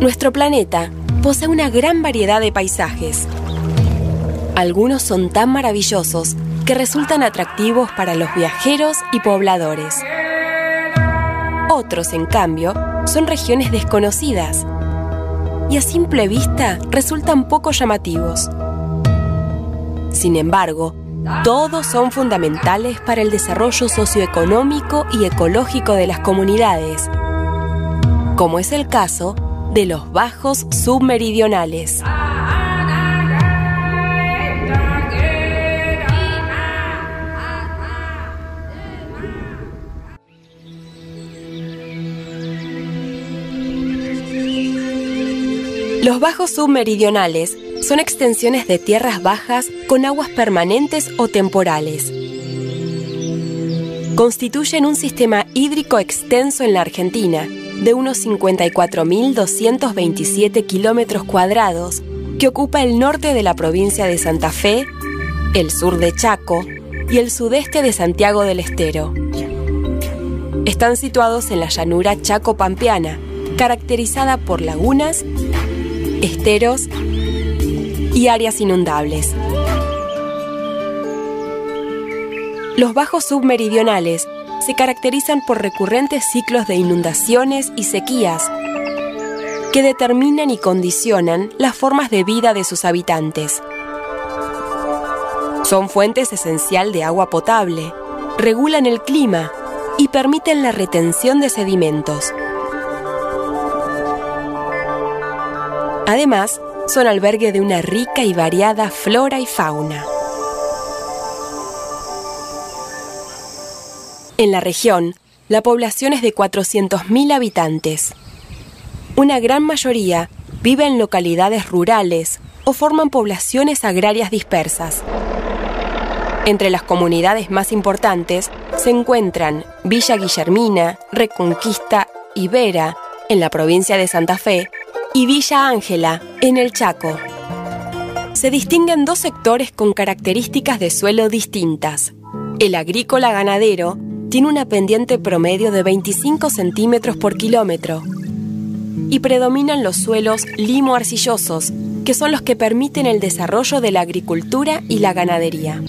Nuestro planeta posee una gran variedad de paisajes. Algunos son tan maravillosos que resultan atractivos para los viajeros y pobladores. Otros, en cambio, son regiones desconocidas y a simple vista resultan poco llamativos. Sin embargo, todos son fundamentales para el desarrollo socioeconómico y ecológico de las comunidades, como es el caso de los bajos submeridionales. Los bajos submeridionales son extensiones de tierras bajas con aguas permanentes o temporales. Constituyen un sistema hídrico extenso en la Argentina, de unos 54.227 kilómetros cuadrados, que ocupa el norte de la provincia de Santa Fe, el sur de Chaco y el sudeste de Santiago del Estero. Están situados en la llanura chaco-pampeana, caracterizada por lagunas, esteros y áreas inundables. Los bajos submeridionales se caracterizan por recurrentes ciclos de inundaciones y sequías que determinan y condicionan las formas de vida de sus habitantes. Son fuentes esencial de agua potable, regulan el clima y permiten la retención de sedimentos. Además, son albergue de una rica y variada flora y fauna. En la región, la población es de 400.000 habitantes. Una gran mayoría vive en localidades rurales o forman poblaciones agrarias dispersas. Entre las comunidades más importantes se encuentran Villa Guillermina, Reconquista y Vera, en la provincia de Santa Fe, y Villa Ángela, en el Chaco. Se distinguen dos sectores con características de suelo distintas. El agrícola ganadero tiene una pendiente promedio de 25 centímetros por kilómetro y predominan los suelos limo-arcillosos, que son los que permiten el desarrollo de la agricultura y la ganadería.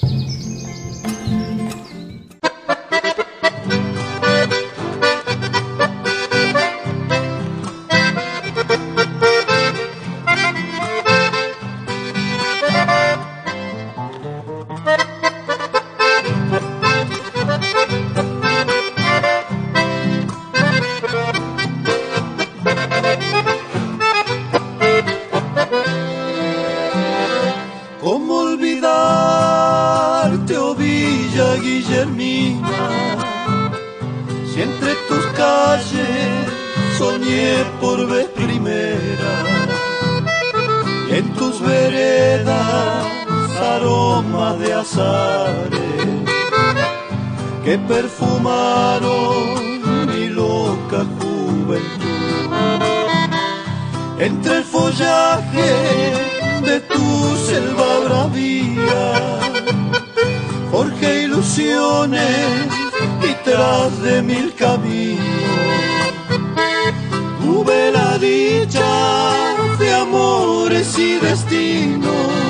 que perfumaron mi loca juventud. Entre el follaje de tu selva bravía, forjé ilusiones y tras de mil caminos tuve la dicha de amores y destinos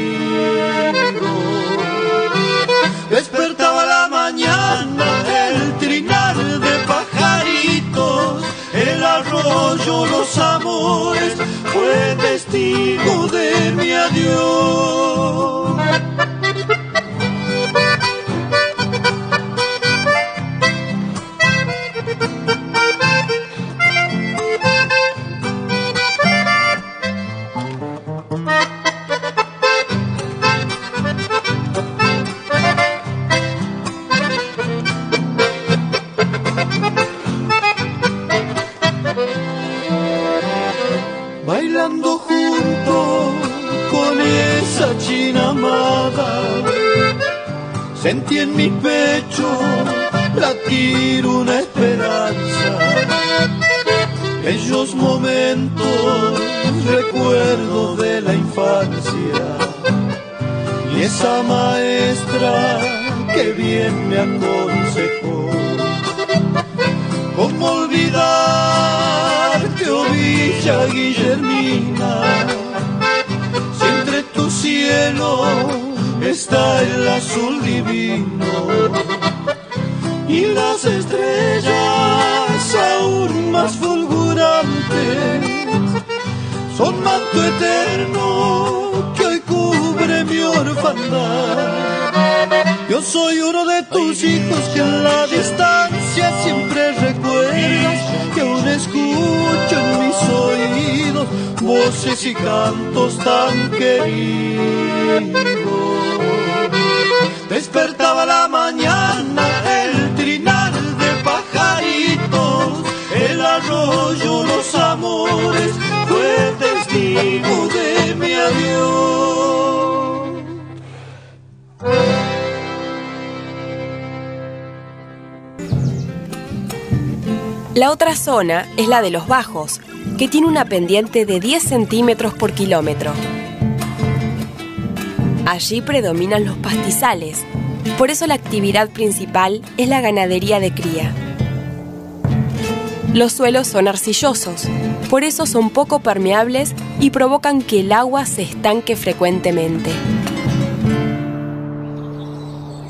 de Sentí en mi pecho latir una esperanza. Ellos momentos, recuerdo de la infancia y esa maestra que bien me aconsejó. ¿Cómo olvidar que Villa Guillermina? Si entre tu cielo está el azul divino y las estrellas aún más fulgurantes son manto eterno que hoy cubre mi orfandad. Yo soy uno de tus hijos que en la distancia siempre recuerdas que aún escucho en mis oídos voces y cantos tan queridos. Otra zona es la de los bajos, que tiene una pendiente de 10 centímetros por kilómetro. Allí predominan los pastizales, por eso la actividad principal es la ganadería de cría. Los suelos son arcillosos, por eso son poco permeables y provocan que el agua se estanque frecuentemente.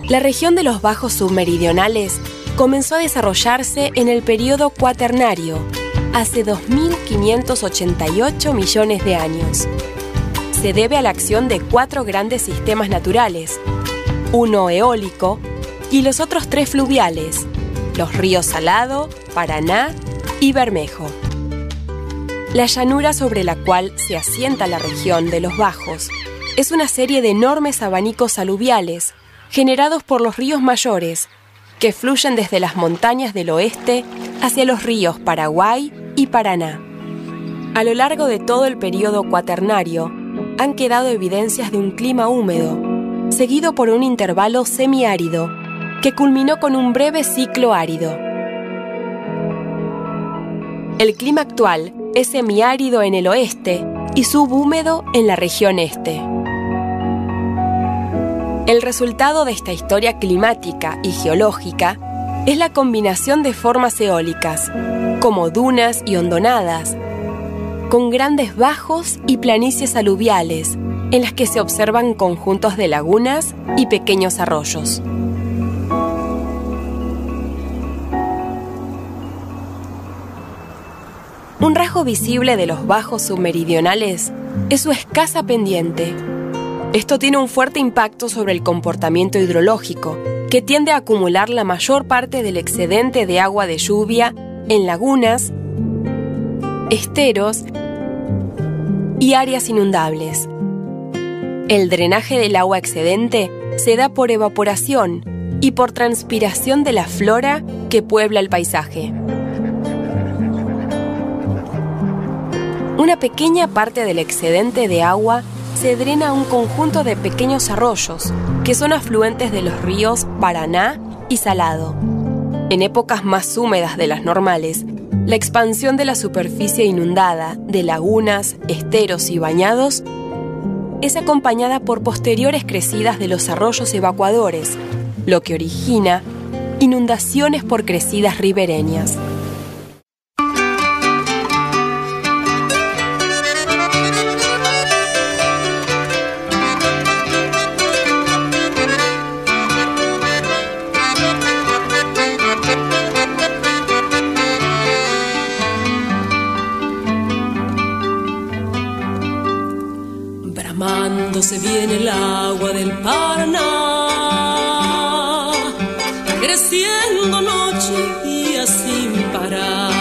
La región de los bajos submeridionales comenzó a desarrollarse en el periodo cuaternario, hace 2.588 millones de años. Se debe a la acción de cuatro grandes sistemas naturales, uno eólico y los otros tres fluviales, los ríos Salado, Paraná y Bermejo. La llanura sobre la cual se asienta la región de los Bajos es una serie de enormes abanicos aluviales generados por los ríos mayores que fluyen desde las montañas del oeste hacia los ríos Paraguay y Paraná. A lo largo de todo el periodo cuaternario han quedado evidencias de un clima húmedo, seguido por un intervalo semiárido, que culminó con un breve ciclo árido. El clima actual es semiárido en el oeste y subhúmedo en la región este. El resultado de esta historia climática y geológica es la combinación de formas eólicas, como dunas y hondonadas, con grandes bajos y planicies aluviales, en las que se observan conjuntos de lagunas y pequeños arroyos. Un rasgo visible de los bajos submeridionales es su escasa pendiente. Esto tiene un fuerte impacto sobre el comportamiento hidrológico, que tiende a acumular la mayor parte del excedente de agua de lluvia en lagunas, esteros y áreas inundables. El drenaje del agua excedente se da por evaporación y por transpiración de la flora que puebla el paisaje. Una pequeña parte del excedente de agua se drena un conjunto de pequeños arroyos, que son afluentes de los ríos Paraná y Salado. En épocas más húmedas de las normales, la expansión de la superficie inundada de lagunas, esteros y bañados es acompañada por posteriores crecidas de los arroyos evacuadores, lo que origina inundaciones por crecidas ribereñas. Bramando se viene el agua del Paraná, creciendo noche y día sin parar.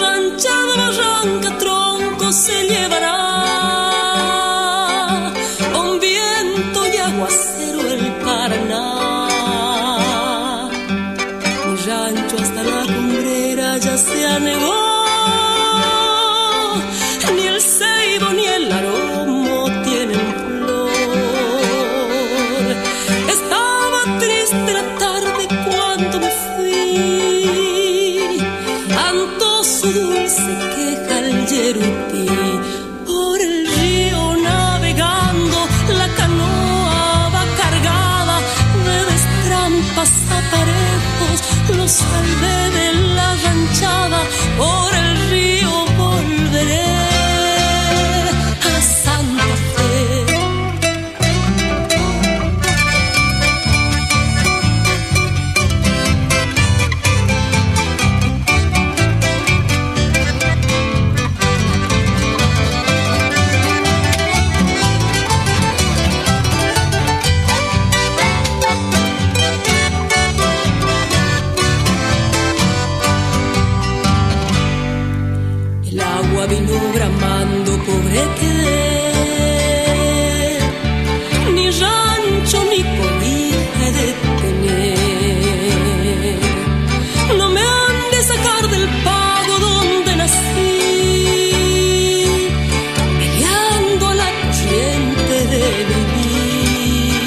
Ranchada, barranca, tronco se llevará. Con viento y aguacero el Paraná. Mi rancho hasta la cumbrera ya se anegó. Su dulce queja el yerupí, por el río navegando, la canoa va cargada de trampas aparejos, los salvé de la ranchada por el Agua vino bramando, pobre quedé. Ni rancho ni cobija he de tener. No me han de sacar del pago donde nací. Peleando la corriente de vivir.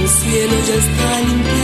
El cielo ya está limpiando,